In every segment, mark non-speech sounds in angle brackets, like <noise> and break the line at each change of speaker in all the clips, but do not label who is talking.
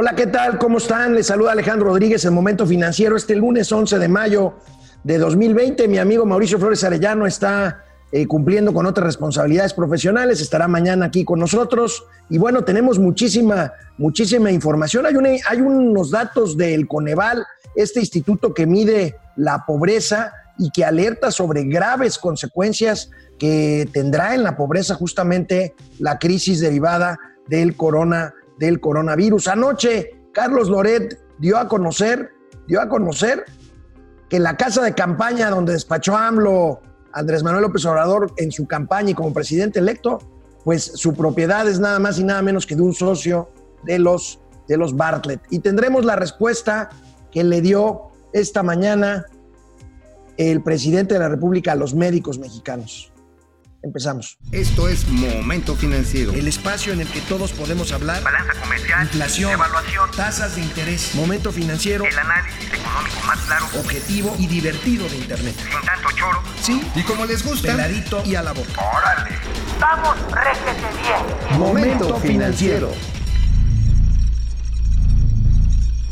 Hola, ¿qué tal? ¿Cómo están? Les saluda Alejandro Rodríguez en Momento Financiero. Este lunes 11 de mayo de 2020, mi amigo Mauricio Flores Arellano está eh, cumpliendo con otras responsabilidades profesionales, estará mañana aquí con nosotros. Y bueno, tenemos muchísima, muchísima información. Hay, unos datos del Coneval, este instituto que mide la pobreza y que alerta sobre graves consecuencias que tendrá en la pobreza justamente la crisis derivada del corona del coronavirus. Anoche, Carlos Loret dio a conocer, dio a conocer que la casa de campaña donde despachó AMLO Andrés Manuel López Obrador en su campaña y como presidente electo, pues su propiedad es nada más y nada menos que de un socio de los, de los Bartlett. Y tendremos la respuesta que le dio esta mañana el presidente de la República a los médicos mexicanos. Empezamos.
Esto es Momento Financiero.
El espacio en el que todos podemos hablar.
Balanza comercial.
Inflación.
Evaluación.
Tasas de interés. Momento Financiero.
El análisis económico más claro.
Objetivo y divertido de Internet.
Sin tanto choro.
Sí.
Y como les gusta.
Peladito y a la boca.
Órale.
Vamos, réjete bien.
Momento Financiero.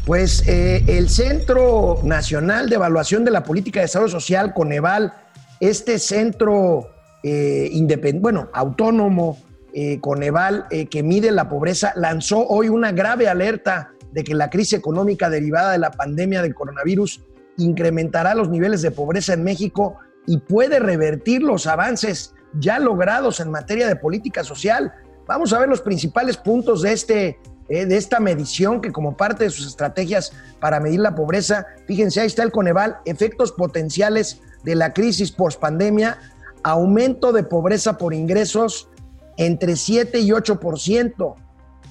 Pues eh, el Centro Nacional de Evaluación de la Política de Desarrollo Social, Coneval, este centro eh, independiente, bueno, autónomo, eh, Coneval, eh, que mide la pobreza, lanzó hoy una grave alerta de que la crisis económica derivada de la pandemia del coronavirus incrementará los niveles de pobreza en México y puede revertir los avances ya logrados en materia de política social. Vamos a ver los principales puntos de, este, de esta medición que como parte de sus estrategias para medir la pobreza, fíjense, ahí está el Coneval, efectos potenciales de la crisis post-pandemia, aumento de pobreza por ingresos entre 7 y 8%,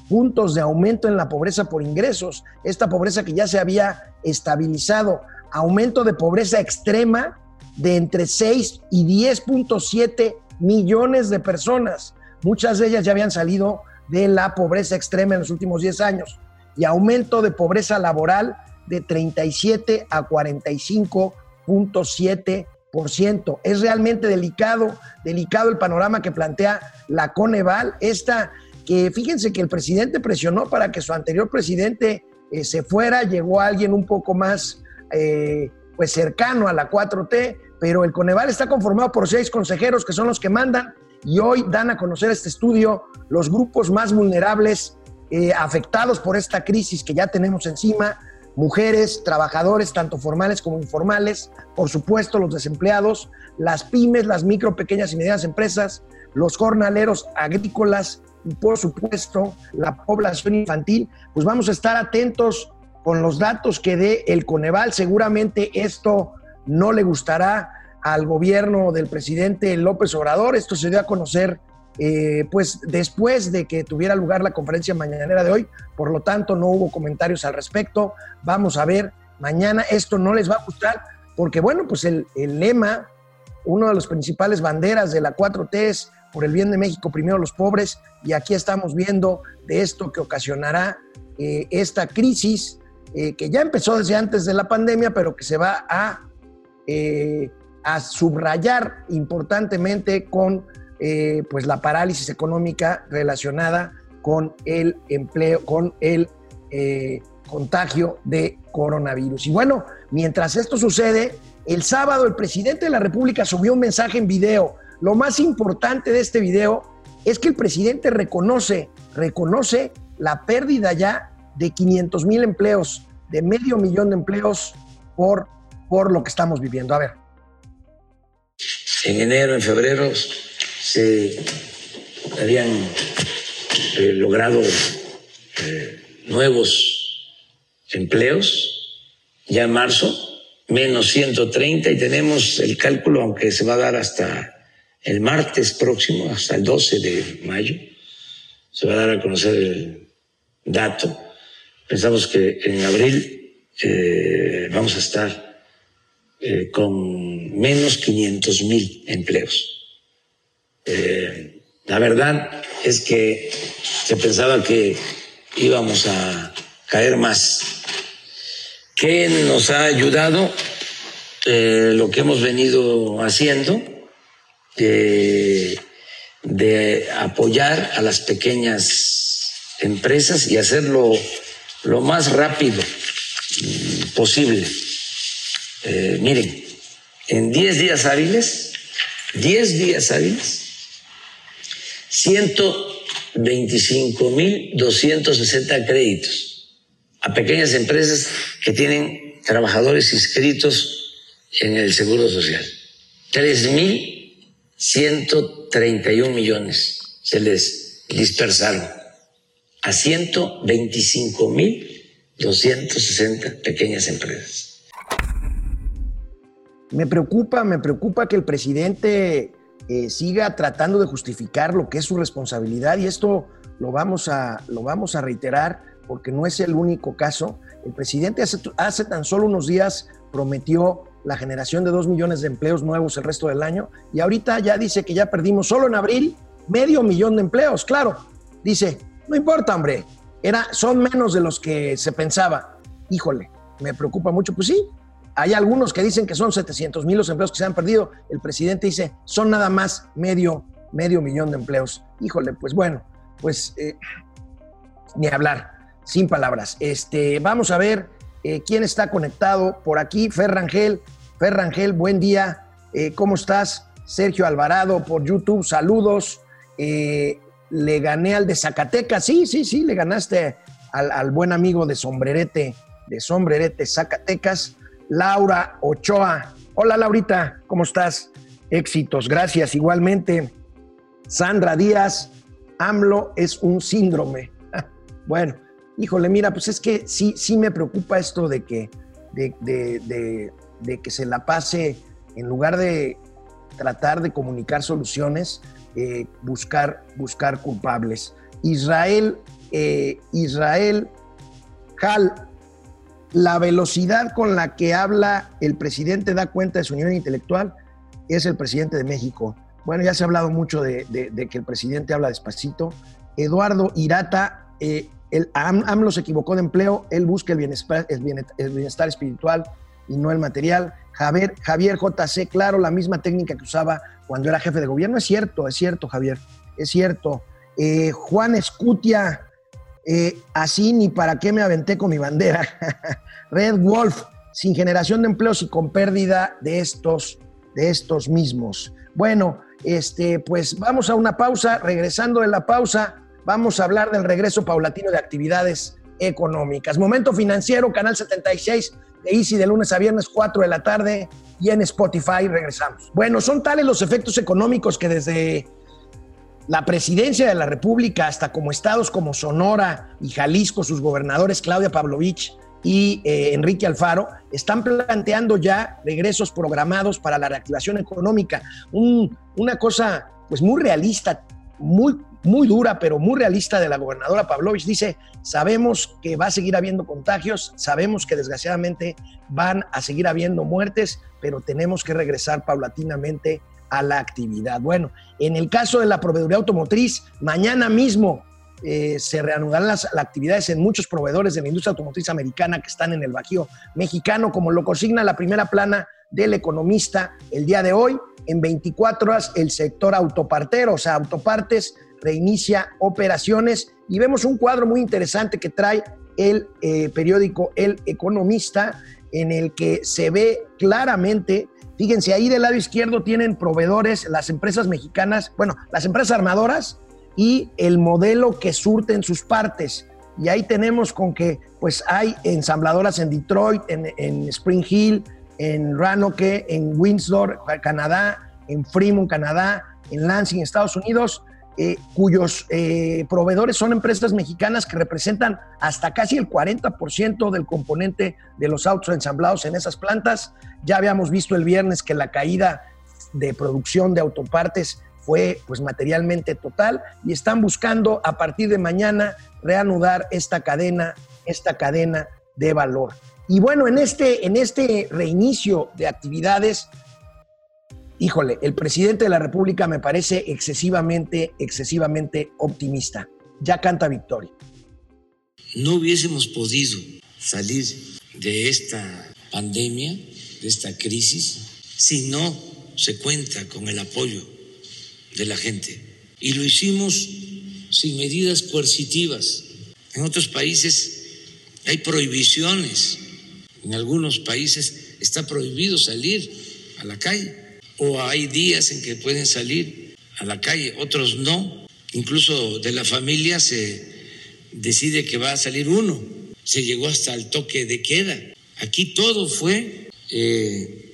puntos de aumento en la pobreza por ingresos, esta pobreza que ya se había estabilizado, aumento de pobreza extrema de entre 6 y 10.7 millones de personas. Muchas de ellas ya habían salido de la pobreza extrema en los últimos 10 años. Y aumento de pobreza laboral de 37 a 45.7 es realmente delicado, delicado el panorama que plantea la Coneval, esta que fíjense que el presidente presionó para que su anterior presidente eh, se fuera, llegó alguien un poco más eh, pues cercano a la 4T, pero el Coneval está conformado por seis consejeros que son los que mandan y hoy dan a conocer este estudio los grupos más vulnerables eh, afectados por esta crisis que ya tenemos encima, mujeres, trabajadores, tanto formales como informales, por supuesto los desempleados, las pymes, las micro, pequeñas y medianas empresas, los jornaleros agrícolas y por supuesto la población infantil, pues vamos a estar atentos con los datos que dé el Coneval. Seguramente esto no le gustará al gobierno del presidente López Obrador. Esto se dio a conocer eh, pues después de que tuviera lugar la conferencia mañanera de hoy, por lo tanto no hubo comentarios al respecto. Vamos a ver, mañana esto no les va a gustar, porque bueno, pues el, lema, uno de los principales banderas de la 4T es por el bien de México, primero los pobres, y aquí estamos viendo de esto que ocasionará eh, esta crisis eh, que ya empezó desde antes de la pandemia, pero que se va a, a subrayar importantemente con eh, pues la parálisis económica relacionada con el empleo, con el eh, contagio de coronavirus. Y bueno, mientras esto sucede, el sábado el presidente de la República subió un mensaje en video. Lo más importante de este video es que el presidente reconoce, reconoce la pérdida ya de 500 mil empleos, de medio millón de empleos por, por lo que estamos viviendo. A ver.
En enero, en febrero, se habían eh, logrado eh, nuevos empleos, ya en marzo, menos 130 y tenemos el cálculo, aunque se va a dar hasta el martes próximo, hasta el 12 de mayo, se va a dar a conocer el dato. Pensamos que en abril eh, vamos a estar con menos 500 mil empleos. Eh, la verdad es que se pensaba que íbamos a caer más. ¿Qué nos ha ayudado? Eh, lo que hemos venido haciendo de apoyar a las pequeñas empresas y hacerlo lo más rápido mm, posible. Eh, miren, en 10 días hábiles, 10 días hábiles, 125.260 créditos a pequeñas empresas que tienen trabajadores inscritos en el Seguro Social. 3.131 millones se les dispersaron a 125.260 pequeñas empresas.
Me preocupa, me preocupa que el presidente eh, siga tratando de justificar lo que es su responsabilidad y esto lo vamos a, lo vamos a reiterar porque no es el único caso. El presidente hace, tan solo unos días prometió la generación de dos millones de empleos nuevos el resto del año y ahorita ya dice que ya perdimos solo en abril medio millón de empleos. Claro, dice, no importa, hombre, era, son menos de los que se pensaba. Híjole, me preocupa mucho. Pues sí, hay algunos que dicen que son 700 mil los empleos que se han perdido. El presidente dice, son nada más medio, medio millón de empleos. Híjole, pues bueno, pues eh, ni hablar, sin palabras. Este, vamos a ver eh, quién está conectado por aquí. Ferrangel, Ferrangel, buen día. Eh, ¿Cómo estás? Sergio Alvarado por YouTube, saludos. le gané al de Zacatecas. Sí, sí, sí, le ganaste al, al buen amigo de Sombrerete, de Sombrerete, Zacatecas. Laura Ochoa. Hola Laurita, ¿cómo estás? Éxitos, gracias. Igualmente, Sandra Díaz, AMLO es un síndrome. <laughs> bueno, híjole, mira, pues es que sí, sí me preocupa esto de que, de, que se la pase, en lugar de tratar de comunicar soluciones, eh, buscar, buscar culpables. Israel, eh, Israel Hal la velocidad con la que habla el presidente da cuenta de su nivel intelectual es el presidente de México. Bueno, ya se ha hablado mucho de, que el presidente habla despacito. Eduardo Irata, eh, AMLO se equivocó de empleo, él busca el bienestar, el bienestar, espiritual y no el material. Javier, Javier JC, claro, la misma técnica que usaba cuando era jefe de gobierno. Es cierto, es cierto, Javier, es cierto. Eh, Juan Escutia, eh, así ni para qué me aventé con mi bandera. <laughs> Red Wolf, sin generación de empleos y con pérdida de estos, de estos mismos. Bueno, este, pues vamos a una pausa. Regresando de la pausa, vamos a hablar del regreso paulatino de actividades económicas. Momento financiero, Canal 76 de Easy de lunes a viernes, 4 de la tarde y en Spotify regresamos. Bueno, son tales los efectos económicos que desde la presidencia de la República, hasta como estados como Sonora y Jalisco, sus gobernadores Claudia Pavlovich y eh, Enrique Alfaro, están planteando ya regresos programados para la reactivación económica. una cosa pues muy realista, muy, muy dura, pero muy realista de la gobernadora Pavlovich. Dice, sabemos que va a seguir habiendo contagios, sabemos que desgraciadamente van a seguir habiendo muertes, pero tenemos que regresar paulatinamente a la actividad. Bueno, en el caso de la proveeduría automotriz, mañana mismo eh, se reanudarán las, actividades en muchos proveedores de la industria automotriz americana que están en el Bajío mexicano, como lo consigna la primera plana del economista el día de hoy. En 24 horas el sector autopartero, o sea, autopartes, reinicia operaciones y vemos un cuadro muy interesante que trae el eh, periódico El Economista, en el que se ve claramente Fíjense, ahí del lado izquierdo tienen proveedores, las empresas mexicanas, bueno, las empresas armadoras y el modelo que surten sus partes. Y ahí tenemos con que pues hay ensambladoras en Detroit, en, Spring Hill, en Ranoke, en Windsor, Canadá, en Fremont, Canadá, en Lansing, Estados Unidos, eh, cuyos eh, proveedores son empresas mexicanas que representan hasta casi el 40% del componente de los autos ensamblados en esas plantas. Ya habíamos visto el viernes que la caída de producción de autopartes fue pues materialmente total y están buscando a partir de mañana reanudar esta cadena, esta cadena de valor. Y bueno, en este, en este reinicio de actividades, híjole, el presidente de la República me parece excesivamente, excesivamente optimista. Ya canta victoria.
No hubiésemos podido salir de esta pandemia, de esta crisis, si no se cuenta con el apoyo de la gente. Y lo hicimos sin medidas coercitivas. En otros países hay prohibiciones. En algunos países está prohibido salir a la calle o hay días en que pueden salir a la calle, otros no. Incluso de la familia se decide que va a salir uno. Se llegó hasta el toque de queda. Aquí todo fue eh,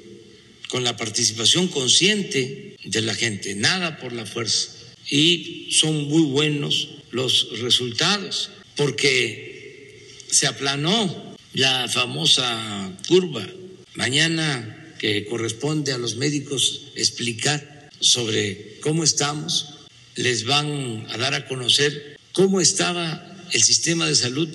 con la participación consciente de la gente, nada por la fuerza. Y son muy buenos los resultados, porque se aplanó la famosa curva. Mañana que corresponde a los médicos explicar sobre cómo estamos, les van a dar a conocer cómo estaba el sistema de salud.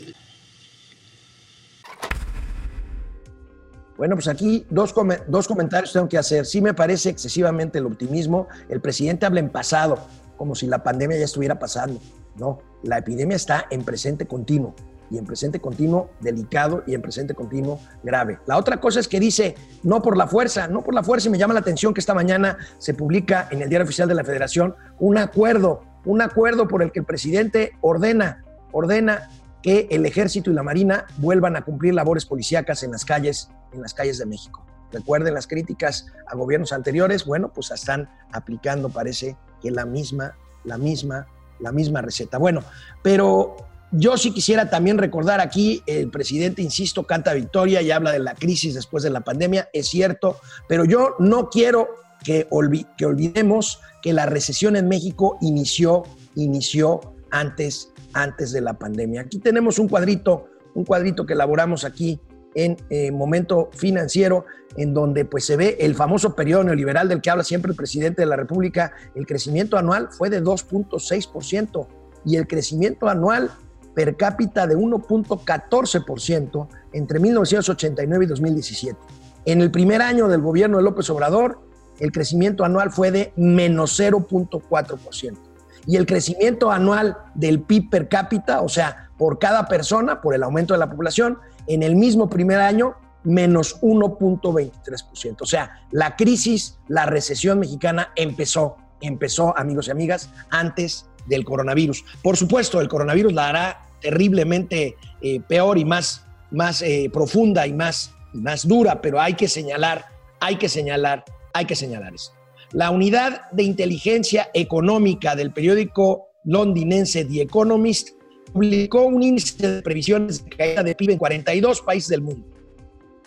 Bueno, pues aquí dos, dos comentarios tengo que hacer. Sí me parece excesivamente el optimismo. El presidente habla en pasado, como si la pandemia ya estuviera pasando. No, la epidemia está en presente continuo y en presente continuo delicado y en presente continuo grave. La otra cosa es que dice, no por la fuerza, no por la fuerza, y me llama la atención que esta mañana se publica en el Diario Oficial de la Federación un acuerdo, un acuerdo por el que el presidente ordena, ordena que el ejército y la marina vuelvan a cumplir labores policíacas en las calles, en las calles de México. Recuerden las críticas a gobiernos anteriores, bueno, pues están aplicando, parece que la misma, la misma, la misma receta. Bueno, pero yo sí quisiera también recordar aquí, el presidente, insisto, canta victoria y habla de la crisis después de la pandemia, es cierto, pero yo no quiero que, olvidemos que la recesión en México inició, inició antes, antes de la pandemia. Aquí tenemos un cuadrito, un cuadrito que elaboramos aquí en eh, momento financiero, en donde pues se ve el famoso periodo neoliberal del que habla siempre el presidente de la República. El crecimiento anual fue de 2.6% y el crecimiento anual per cápita de 1.14% entre 1989 y 2017. En el primer año del gobierno de López Obrador, el crecimiento anual fue de menos 0.4%. Y el crecimiento anual del PIB per cápita, o sea, por cada persona, por el aumento de la población, en el mismo primer año, menos 1.23%. O sea, la crisis, la recesión mexicana empezó, empezó, amigos y amigas, antes del coronavirus. Por supuesto, el coronavirus la hará terriblemente eh, peor y más, más eh, profunda y más, más dura, pero hay que señalar, hay que señalar, hay que señalar esto. La unidad de inteligencia económica del periódico londinense The Economist publicó un índice de previsiones de caída de PIB en 42 países del mundo.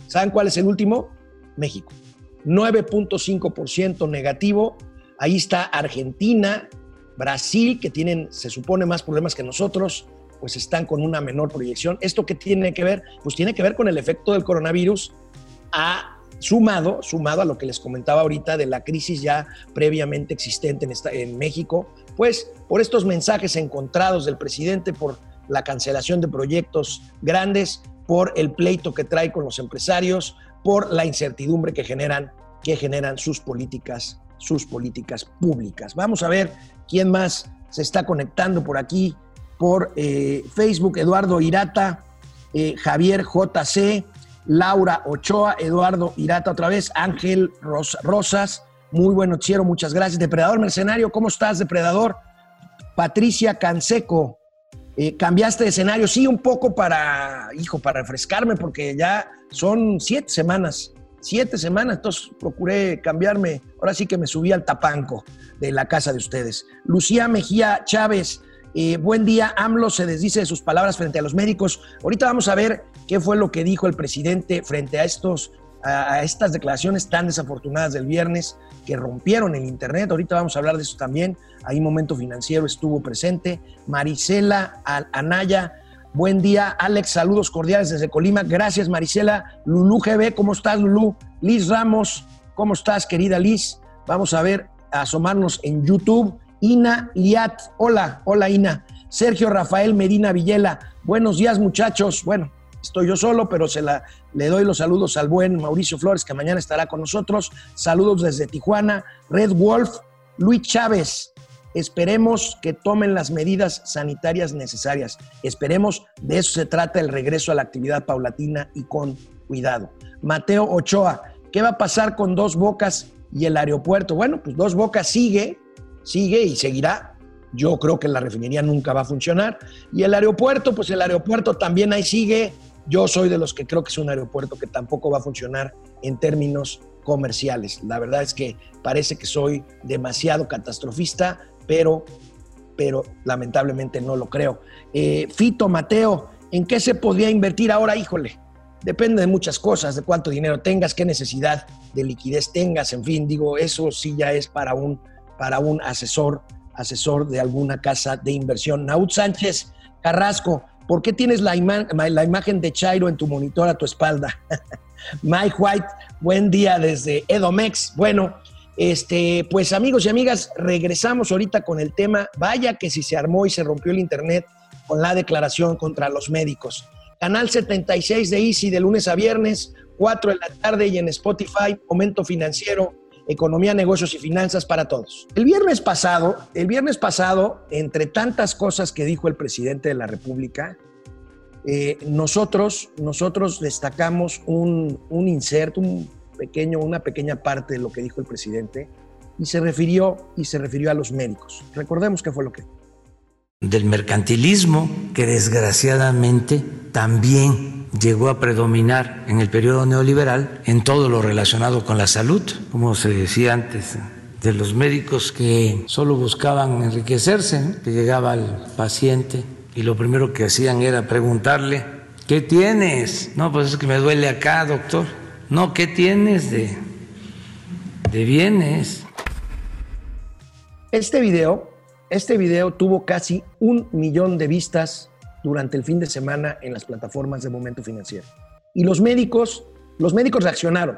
¿Saben cuál es el último? México. 9.5% negativo. Ahí está Argentina, Brasil, que tienen, se supone, más problemas que nosotros, pues están con una menor proyección. ¿Esto qué tiene que ver? Pues tiene que ver con el efecto del coronavirus a, sumado, sumado a lo que les comentaba ahorita de la crisis ya previamente existente en, esta, en México, pues por estos mensajes encontrados del presidente, por la cancelación de proyectos grandes, por el pleito que trae con los empresarios, por la incertidumbre que generan, que generan sus políticas, sus políticas públicas. Vamos a ver quién más se está conectando por aquí por eh, Facebook, Eduardo Irata, eh, Javier JC, Laura Ochoa, Eduardo Irata otra vez, Ángel Rosas, muy buen noticiero, muchas gracias. Depredador Mercenario, ¿cómo estás, Depredador? Patricia Canseco, eh, cambiaste de escenario, sí, un poco para, hijo, para refrescarme, porque ya son siete semanas, siete semanas, entonces procuré cambiarme, ahora sí que me subí al tapanco de la casa de ustedes. Lucía Mejía Chávez, eh, buen día, AMLO se desdice de sus palabras frente a los médicos. Ahorita vamos a ver qué fue lo que dijo el presidente frente a, estos, a, estas declaraciones tan desafortunadas del viernes que rompieron el Internet. Ahorita vamos a hablar de eso también. Ahí Momento Financiero estuvo presente. Marisela Anaya, buen día. Alex, saludos cordiales desde Colima. Gracias, Marisela. Lulú GB, ¿cómo estás, Lulú? Liz Ramos, ¿cómo estás, querida Liz? Vamos a ver, a asomarnos en YouTube Ina Liat. Hola, hola Ina. Sergio Rafael Medina Villela. Buenos días, muchachos. Bueno, estoy yo solo, pero se la, le doy los saludos al buen Mauricio Flores, que mañana estará con nosotros. Saludos desde Tijuana. Red Wolf, Luis Chávez. Esperemos que tomen las medidas sanitarias necesarias. Esperemos, de eso se trata el regreso a la actividad paulatina y con cuidado. Mateo Ochoa, ¿qué va a pasar con Dos Bocas y el aeropuerto? Bueno, pues Dos Bocas sigue, sigue y seguirá. Yo creo que la refinería nunca va a funcionar. Y el aeropuerto, pues el aeropuerto también ahí sigue, Yo soy de los que creo que es un aeropuerto que tampoco va a funcionar en términos comerciales. La verdad es que parece que soy demasiado catastrofista, pero, pero lamentablemente no lo creo. Eh, Fito, Mateo, ¿en qué se podría invertir ahora? Híjole, depende de muchas cosas, de cuánto dinero tengas, qué necesidad de liquidez tengas, en fin, digo, eso sí ya es para un, para un asesor, asesor de alguna casa de inversión. Naud Sánchez Carrasco, ¿por qué tienes la, imagen de Chairo en tu monitor a tu espalda? <laughs> Mike White, buen día desde Edomex. Bueno, este, pues amigos y amigas, regresamos ahorita con el tema. Vaya que si se armó y se rompió el internet con la declaración contra los médicos. Canal 76 de Easy de lunes a viernes, 4 de la tarde y en Spotify, Momento Financiero, Economía, Negocios y Finanzas para todos. El viernes pasado, el viernes pasado, entre tantas cosas que dijo el presidente de la República, eh, nosotros, nosotros destacamos un, un inserto, un pequeño, una pequeña parte de lo que dijo el presidente y se refirió, y se refirió a los médicos. Recordemos qué fue lo que
del mercantilismo que desgraciadamente también llegó a predominar en el periodo neoliberal en todo lo relacionado con la salud, como se decía antes, de los médicos que solo buscaban enriquecerse, que llegaba al paciente y lo primero que hacían era preguntarle, ¿qué tienes? No, pues es que me duele acá, doctor. No, ¿qué tienes de, de bienes?
Este video este video tuvo casi un millón de vistas durante el fin de semana en las plataformas de Momento Financiero. Y los médicos, los médicos reaccionaron.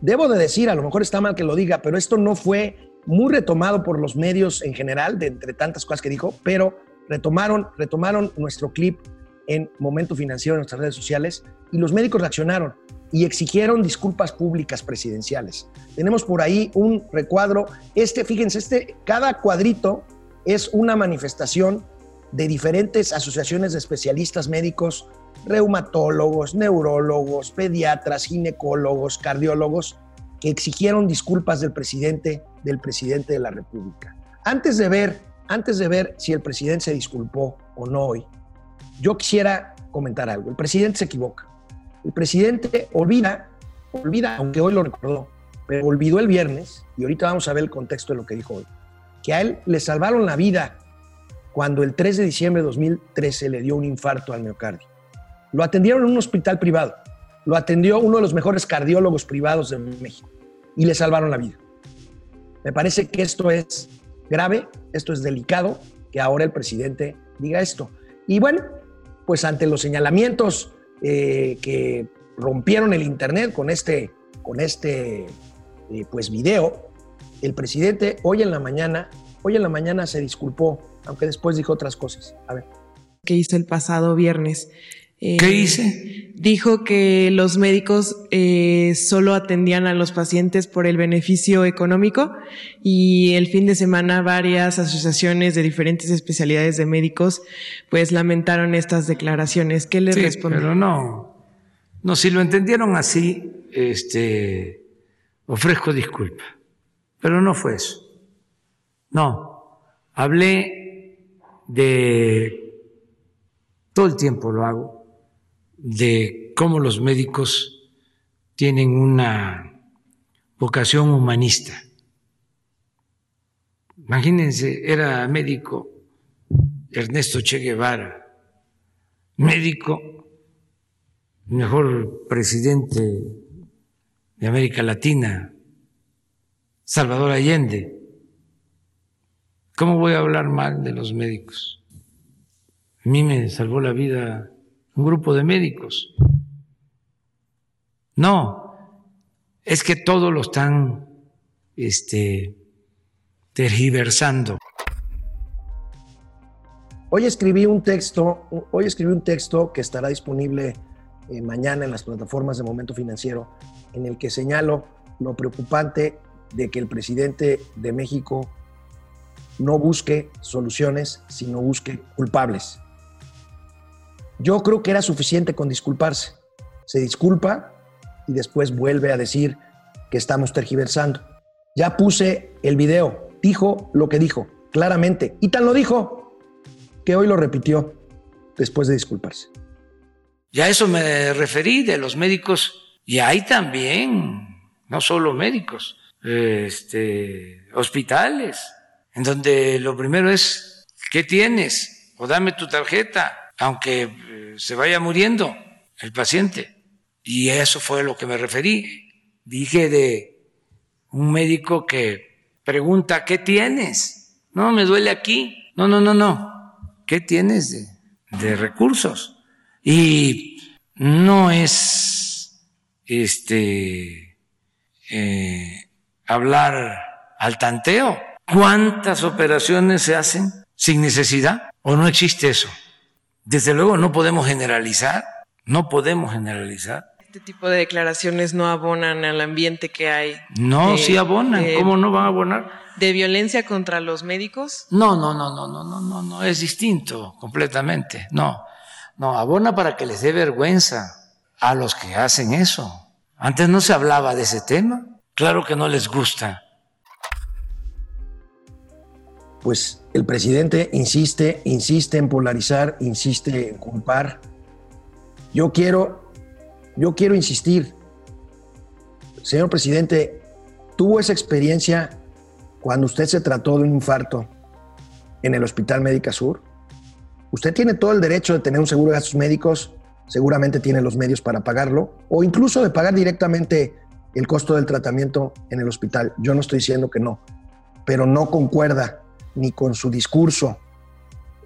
Debo de decir, a lo mejor está mal que lo diga, pero esto no fue muy retomado por los medios en general, de entre tantas cosas que dijo, pero retomaron, retomaron nuestro clip en Momento Financiero en nuestras redes sociales y los médicos reaccionaron y exigieron disculpas públicas presidenciales. Tenemos por ahí un recuadro, este, fíjense, este, cada cuadrito es una manifestación de diferentes asociaciones de especialistas médicos, reumatólogos, neurólogos, pediatras, ginecólogos, cardiólogos, que exigieron disculpas del presidente, del presidente de la República. Antes de ver, antes de ver si el presidente se disculpó o no hoy, yo quisiera comentar algo. El presidente se equivoca. El presidente olvida, olvida, aunque hoy lo recordó, pero olvidó el viernes, y ahorita vamos a ver el contexto de lo que dijo hoy que a él le salvaron la vida cuando el 3 de diciembre de 2013 le dio un infarto al miocardio. Lo atendieron en un hospital privado, lo atendió uno de los mejores cardiólogos privados de México y le salvaron la vida. Me parece que esto es grave, esto es delicado, que ahora el presidente diga esto. Y bueno, pues ante los señalamientos eh, que rompieron el Internet con este, con este eh, pues video, el presidente hoy en la mañana, hoy en la mañana se disculpó, aunque después dijo otras cosas. A ver.
¿Qué hizo el pasado viernes?
Eh, ¿Qué hice?
Dijo que los médicos eh, solo atendían a los pacientes por el beneficio económico y el fin de semana varias asociaciones de diferentes especialidades de médicos pues lamentaron estas declaraciones. ¿Qué le
sí,
respondió?
Pero no, no, si lo entendieron así, este, ofrezco disculpa. Pero no fue eso. No, hablé de, todo el tiempo lo hago, de cómo los médicos tienen una vocación humanista. Imagínense, era médico Ernesto Che Guevara, médico, mejor presidente de América Latina, Salvador Allende. ¿Cómo voy a hablar mal de los médicos? A mí me salvó la vida un grupo de médicos. No, es que todo lo están este, tergiversando.
Hoy escribí un texto, hoy escribí un texto que estará disponible eh, mañana en las plataformas de Momento Financiero, en el que señalo lo preocupante de que el presidente de México no busque soluciones, sino busque culpables. Yo creo que era suficiente con disculparse. Se disculpa y después vuelve a decir que estamos tergiversando. Ya puse el video, dijo lo que dijo, claramente, y tan lo dijo que hoy lo repitió después de disculparse.
Y a eso me referí de los médicos. Y hay también, no solo médicos, este, hospitales, en donde lo primero es, ¿qué tienes? O dame tu tarjeta, aunque eh, se vaya muriendo el paciente. Y eso fue a lo que me referí. Dije de un médico que pregunta, ¿qué tienes? No, me duele aquí. No, no, no, no. ¿Qué tienes de, recursos? Y no es este eh, hablar al tanteo. ¿Cuántas operaciones se hacen sin necesidad? ¿O no existe eso? Desde luego no podemos generalizar, no podemos generalizar.
Este tipo de declaraciones no abonan al ambiente que hay.
No,
de-
sí abonan.
de-
¿Cómo no van a abonar?
¿De violencia contra los médicos?
No, no, no, no, no, no, no, no, es distinto completamente. No, no, abona para que les dé vergüenza a los que hacen eso. Antes no se hablaba de ese tema. Claro que no les gusta.
Pues el presidente insiste, insiste en polarizar, insiste en culpar. Yo quiero, yo quiero insistir. Señor presidente, tuvo esa experiencia cuando usted se trató de un infarto en el Hospital Médica Sur. Usted tiene todo el derecho de tener un seguro de gastos médicos, seguramente tiene los medios para pagarlo, o incluso de pagar directamente el costo del tratamiento en el hospital. Yo no estoy diciendo que no, pero no concuerda ni con su discurso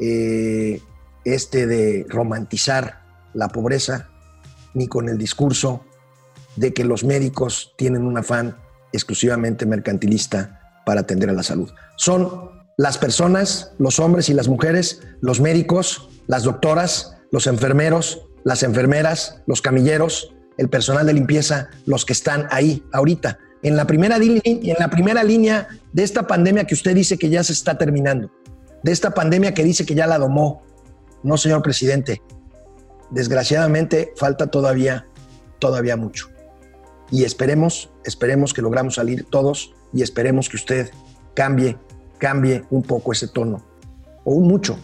eh, este de romantizar la pobreza, ni con el discurso de que los médicos tienen un afán exclusivamente mercantilista para atender a la salud. Son las personas, los hombres y las mujeres, los médicos, las doctoras, los enfermeros, las enfermeras, los camilleros, el personal de limpieza, los que están ahí ahorita, en la primera, en la primera línea de esta pandemia que usted dice que ya se está terminando, de esta pandemia que dice que ya la domó. No, señor presidente, desgraciadamente falta todavía, todavía mucho. Y esperemos, esperemos que logramos salir todos y esperemos que usted cambie, cambie un poco ese tono, o un mucho,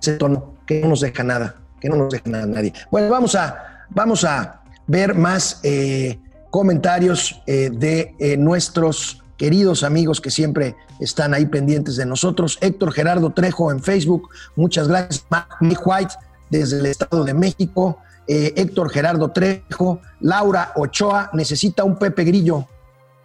ese tono que no nos deja nada, que no nos deja nada nadie. Bueno, vamos a, vamos a ver más eh, comentarios eh, de eh, nuestros queridos amigos que siempre están ahí pendientes de nosotros. Héctor Gerardo Trejo en Facebook, muchas gracias. Mike White desde el Estado de México. Eh, Héctor Gerardo Trejo, Laura Ochoa necesita un Pepe Grillo.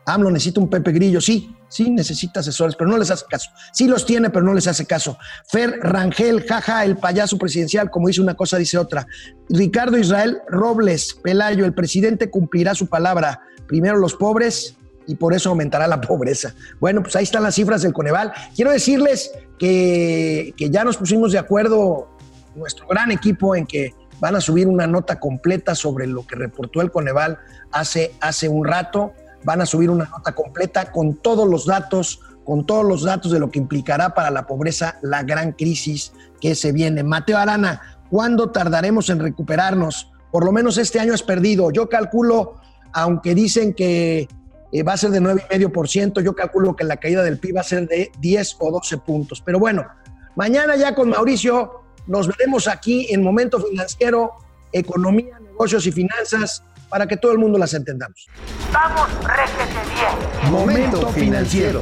AMLO necesita un Pepe Grillo, sí, sí necesita asesores, pero no les hace caso. Sí los tiene, pero no les hace caso. Fer Rangel, jaja, el payaso presidencial, como dice una cosa, dice otra. Ricardo Israel Robles, Pelayo, el presidente cumplirá su palabra. Primero los pobres y por eso aumentará la <laughs> pobreza. Bueno, pues ahí están las cifras del Coneval. Quiero decirles que, que ya nos pusimos de acuerdo, nuestro gran equipo, en que van a subir una nota completa sobre lo que reportó el Coneval hace, hace un rato. Van a subir una nota completa con todos los datos, con todos los datos de lo que implicará para la pobreza la gran crisis que se viene. Mateo Arana, ¿cuándo tardaremos en recuperarnos? Por lo menos este año es perdido. Yo calculo, aunque dicen que eh, va a ser de 9,5%, yo calculo que la caída del PIB va a ser de 10 o 12 puntos. Pero bueno, mañana ya con Mauricio nos veremos aquí en Momento Financiero, Economía, Negocios y Finanzas, para que todo el mundo las entendamos.
Vamos, réjete bien.
Momento financiero.